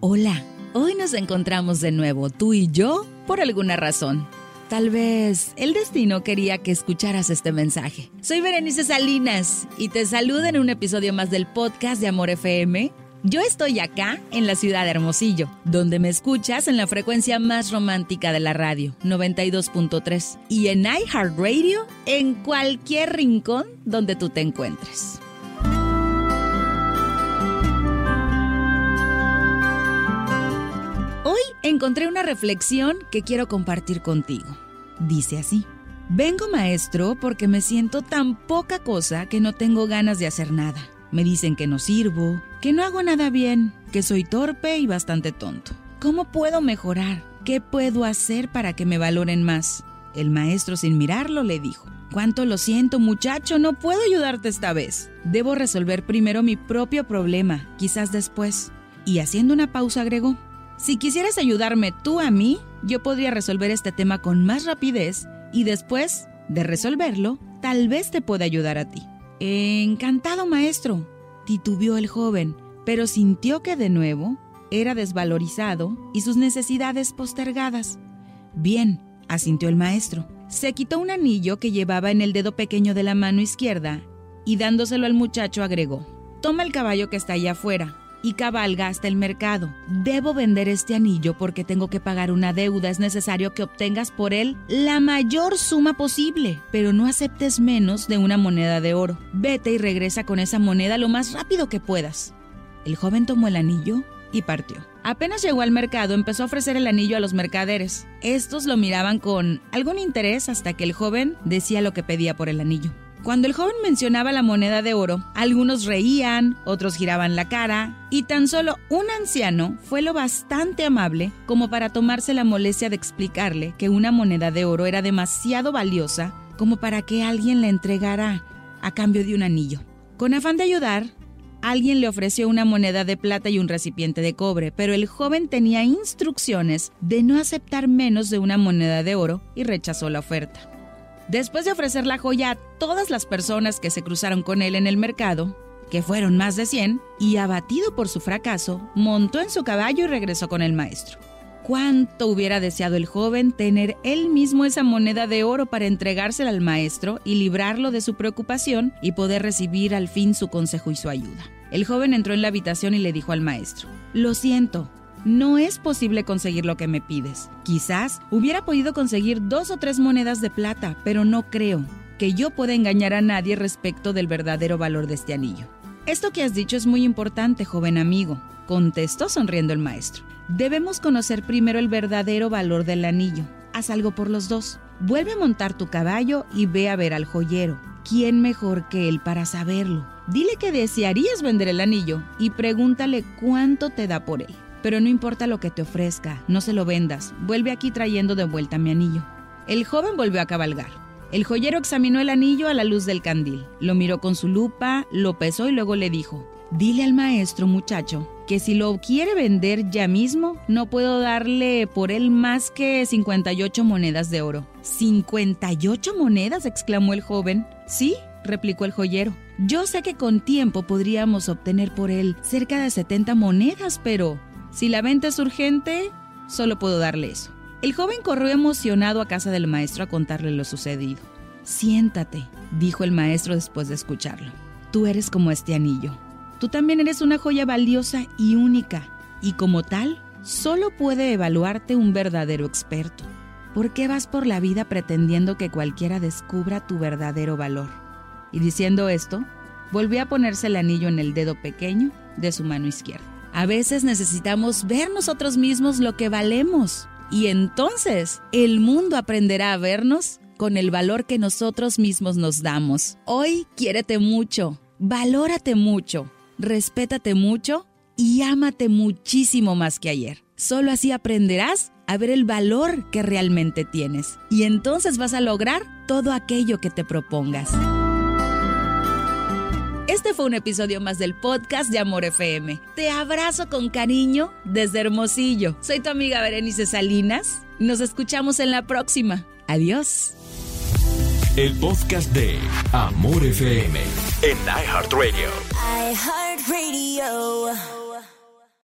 Hola, hoy nos encontramos de nuevo, tú y yo, por alguna razón. Tal vez el destino quería que escucharas este mensaje. Soy Berenice Salinas y te saludo en un episodio más del podcast de Amor FM. Yo estoy acá en la ciudad de Hermosillo, donde me escuchas en la frecuencia más romántica de la radio, 92.3, y en iHeartRadio en cualquier rincón donde tú te encuentres. Encontré una reflexión que quiero compartir contigo. Dice así. Vengo maestro porque me siento tan poca cosa que no tengo ganas de hacer nada. Me dicen que no sirvo, que no hago nada bien, que soy torpe y bastante tonto. ¿Cómo puedo mejorar? ¿Qué puedo hacer para que me valoren más? El maestro sin mirarlo le dijo, Cuánto lo siento muchacho, no puedo ayudarte esta vez. Debo resolver primero mi propio problema, quizás después. Y haciendo una pausa agregó, si quisieras ayudarme tú a mí, yo podría resolver este tema con más rapidez y después de resolverlo, tal vez te pueda ayudar a ti. Encantado, maestro, titubeó el joven, pero sintió que de nuevo era desvalorizado y sus necesidades postergadas. Bien, asintió el maestro. Se quitó un anillo que llevaba en el dedo pequeño de la mano izquierda y dándoselo al muchacho agregó, Toma el caballo que está allá afuera y cabalga hasta el mercado. Debo vender este anillo porque tengo que pagar una deuda. Es necesario que obtengas por él la mayor suma posible, pero no aceptes menos de una moneda de oro. Vete y regresa con esa moneda lo más rápido que puedas. El joven tomó el anillo y partió. Apenas llegó al mercado, empezó a ofrecer el anillo a los mercaderes. Estos lo miraban con algún interés hasta que el joven decía lo que pedía por el anillo. Cuando el joven mencionaba la moneda de oro, algunos reían, otros giraban la cara, y tan solo un anciano fue lo bastante amable como para tomarse la molestia de explicarle que una moneda de oro era demasiado valiosa como para que alguien la entregara a cambio de un anillo. Con afán de ayudar, alguien le ofreció una moneda de plata y un recipiente de cobre, pero el joven tenía instrucciones de no aceptar menos de una moneda de oro y rechazó la oferta. Después de ofrecer la joya a todas las personas que se cruzaron con él en el mercado, que fueron más de 100, y abatido por su fracaso, montó en su caballo y regresó con el maestro. Cuánto hubiera deseado el joven tener él mismo esa moneda de oro para entregársela al maestro y librarlo de su preocupación y poder recibir al fin su consejo y su ayuda. El joven entró en la habitación y le dijo al maestro, Lo siento, no es posible conseguir lo que me pides. Quizás hubiera podido conseguir dos o tres monedas de plata, pero no creo que yo pueda engañar a nadie respecto del verdadero valor de este anillo. Esto que has dicho es muy importante, joven amigo, contestó sonriendo el maestro. Debemos conocer primero el verdadero valor del anillo. Haz algo por los dos. Vuelve a montar tu caballo y ve a ver al joyero. ¿Quién mejor que él para saberlo? Dile que desearías vender el anillo y pregúntale cuánto te da por él. Pero no importa lo que te ofrezca, no se lo vendas, vuelve aquí trayendo de vuelta mi anillo. El joven volvió a cabalgar. El joyero examinó el anillo a la luz del candil, lo miró con su lupa, lo pesó y luego le dijo, Dile al maestro, muchacho, que si lo quiere vender ya mismo, no puedo darle por él más que 58 monedas de oro. ¿58 monedas? exclamó el joven. Sí, replicó el joyero. Yo sé que con tiempo podríamos obtener por él cerca de 70 monedas, pero si la venta es urgente, solo puedo darle eso. El joven corrió emocionado a casa del maestro a contarle lo sucedido. Siéntate, dijo el maestro después de escucharlo. Tú eres como este anillo. Tú también eres una joya valiosa y única, y como tal, solo puede evaluarte un verdadero experto. ¿Por qué vas por la vida pretendiendo que cualquiera descubra tu verdadero valor? Y diciendo esto, volvió a ponerse el anillo en el dedo pequeño de su mano izquierda. A veces necesitamos ver nosotros mismos lo que valemos y entonces el mundo aprenderá a vernos con el valor que nosotros mismos nos damos. Hoy quiérete mucho, valórate mucho, respétate mucho y ámate muchísimo más que ayer. Solo así aprenderás a ver el valor que realmente tienes y entonces vas a lograr todo aquello que te propongas. Este fue un episodio más del podcast de Amor FM. Te abrazo con cariño desde Hermosillo. Soy tu amiga Berenice Salinas. Nos escuchamos en la próxima. Adiós. El podcast de Amor FM en iHeartRadio. iHeartRadio.